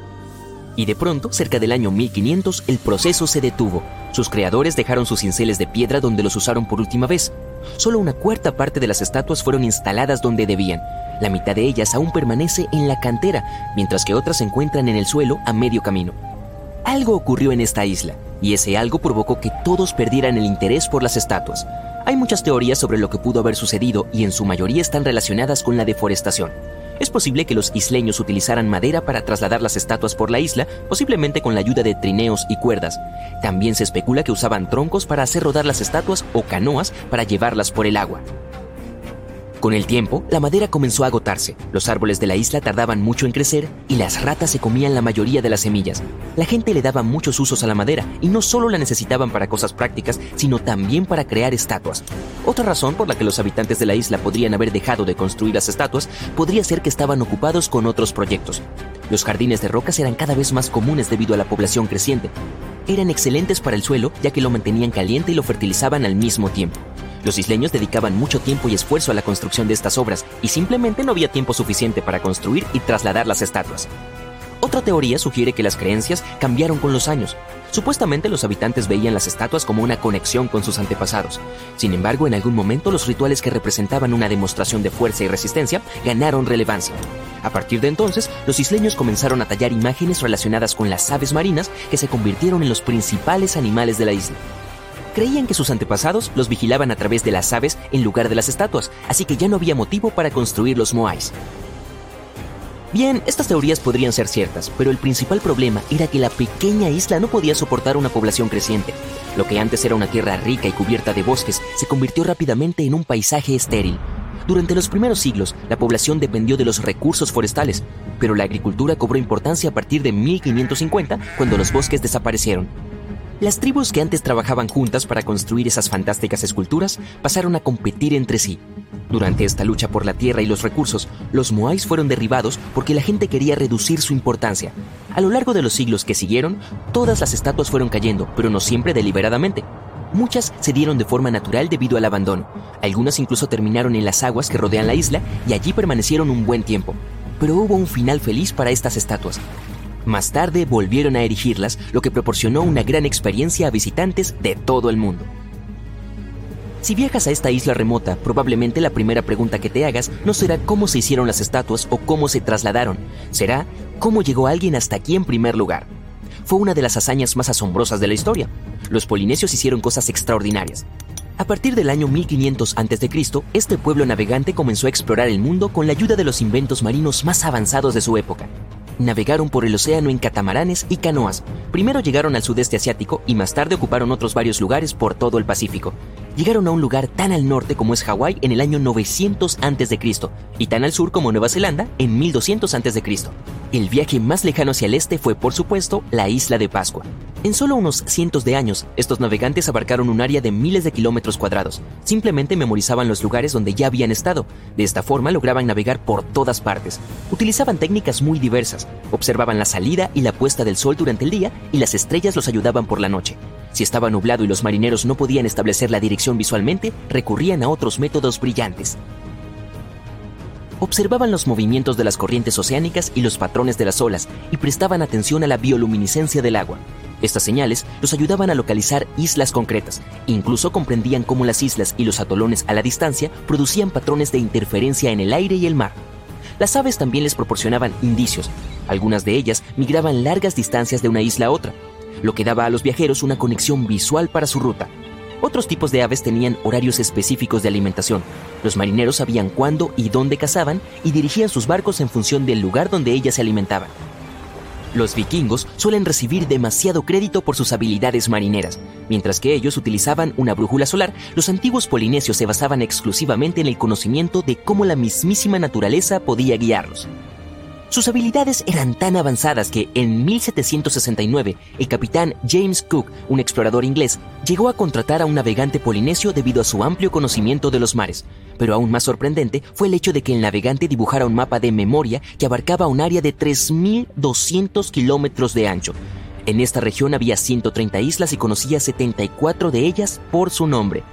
Y de pronto, cerca del año 1500, el proceso se detuvo. Sus creadores dejaron sus cinceles de piedra donde los usaron por última vez. Solo una cuarta parte de las estatuas fueron instaladas donde debían. La mitad de ellas aún permanece en la cantera, mientras que otras se encuentran en el suelo a medio camino. Algo ocurrió en esta isla, y ese algo provocó que todos perdieran el interés por las estatuas. Hay muchas teorías sobre lo que pudo haber sucedido y en su mayoría están relacionadas con la deforestación. Es posible que los isleños utilizaran madera para trasladar las estatuas por la isla, posiblemente con la ayuda de trineos y cuerdas. También se especula que usaban troncos para hacer rodar las estatuas o canoas para llevarlas por el agua. Con el tiempo, la madera comenzó a agotarse, los árboles de la isla tardaban mucho en crecer y las ratas se comían la mayoría de las semillas. La gente le daba muchos usos a la madera y no solo la necesitaban para cosas prácticas, sino también para crear estatuas. Otra razón por la que los habitantes de la isla podrían haber dejado de construir las estatuas podría ser que estaban ocupados con otros proyectos. Los jardines de rocas eran cada vez más comunes debido a la población creciente. Eran excelentes para el suelo ya que lo mantenían caliente y lo fertilizaban al mismo tiempo. Los isleños dedicaban mucho tiempo y esfuerzo a la construcción de estas obras y simplemente no había tiempo suficiente para construir y trasladar las estatuas. Otra teoría sugiere que las creencias cambiaron con los años. Supuestamente los habitantes veían las estatuas como una conexión con sus antepasados. Sin embargo, en algún momento los rituales que representaban una demostración de fuerza y resistencia ganaron relevancia. A partir de entonces, los isleños comenzaron a tallar imágenes relacionadas con las aves marinas que se convirtieron en los principales animales de la isla. Creían que sus antepasados los vigilaban a través de las aves en lugar de las estatuas, así que ya no había motivo para construir los moais. Bien, estas teorías podrían ser ciertas, pero el principal problema era que la pequeña isla no podía soportar una población creciente. Lo que antes era una tierra rica y cubierta de bosques se convirtió rápidamente en un paisaje estéril. Durante los primeros siglos, la población dependió de los recursos forestales, pero la agricultura cobró importancia a partir de 1550, cuando los bosques desaparecieron. Las tribus que antes trabajaban juntas para construir esas fantásticas esculturas pasaron a competir entre sí. Durante esta lucha por la tierra y los recursos, los moais fueron derribados porque la gente quería reducir su importancia. A lo largo de los siglos que siguieron, todas las estatuas fueron cayendo, pero no siempre deliberadamente. Muchas se dieron de forma natural debido al abandono. Algunas incluso terminaron en las aguas que rodean la isla y allí permanecieron un buen tiempo. Pero hubo un final feliz para estas estatuas. Más tarde volvieron a erigirlas, lo que proporcionó una gran experiencia a visitantes de todo el mundo. Si viajas a esta isla remota, probablemente la primera pregunta que te hagas no será cómo se hicieron las estatuas o cómo se trasladaron, será cómo llegó alguien hasta aquí en primer lugar. Fue una de las hazañas más asombrosas de la historia. Los polinesios hicieron cosas extraordinarias. A partir del año 1500 a.C., este pueblo navegante comenzó a explorar el mundo con la ayuda de los inventos marinos más avanzados de su época navegaron por el océano en catamaranes y canoas. Primero llegaron al sudeste asiático y más tarde ocuparon otros varios lugares por todo el Pacífico. Llegaron a un lugar tan al norte como es Hawái en el año 900 a.C. y tan al sur como Nueva Zelanda en 1200 a.C. El viaje más lejano hacia el este fue, por supuesto, la isla de Pascua. En solo unos cientos de años, estos navegantes abarcaron un área de miles de kilómetros cuadrados. Simplemente memorizaban los lugares donde ya habían estado. De esta forma lograban navegar por todas partes. Utilizaban técnicas muy diversas. Observaban la salida y la puesta del sol durante el día y las estrellas los ayudaban por la noche. Si estaba nublado y los marineros no podían establecer la dirección visualmente, recurrían a otros métodos brillantes. Observaban los movimientos de las corrientes oceánicas y los patrones de las olas y prestaban atención a la bioluminiscencia del agua. Estas señales los ayudaban a localizar islas concretas. Incluso comprendían cómo las islas y los atolones a la distancia producían patrones de interferencia en el aire y el mar. Las aves también les proporcionaban indicios. Algunas de ellas migraban largas distancias de una isla a otra, lo que daba a los viajeros una conexión visual para su ruta. Otros tipos de aves tenían horarios específicos de alimentación. Los marineros sabían cuándo y dónde cazaban y dirigían sus barcos en función del lugar donde ellas se alimentaban. Los vikingos suelen recibir demasiado crédito por sus habilidades marineras. Mientras que ellos utilizaban una brújula solar, los antiguos polinesios se basaban exclusivamente en el conocimiento de cómo la mismísima naturaleza podía guiarlos. Sus habilidades eran tan avanzadas que en 1769 el capitán James Cook, un explorador inglés, llegó a contratar a un navegante polinesio debido a su amplio conocimiento de los mares. Pero aún más sorprendente fue el hecho de que el navegante dibujara un mapa de memoria que abarcaba un área de 3.200 kilómetros de ancho. En esta región había 130 islas y conocía 74 de ellas por su nombre.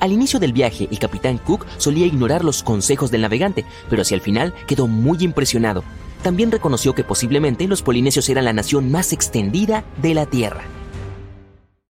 Al inicio del viaje, el capitán Cook solía ignorar los consejos del navegante, pero hacia el final quedó muy impresionado también reconoció que posiblemente los polinesios eran la nación más extendida de la Tierra.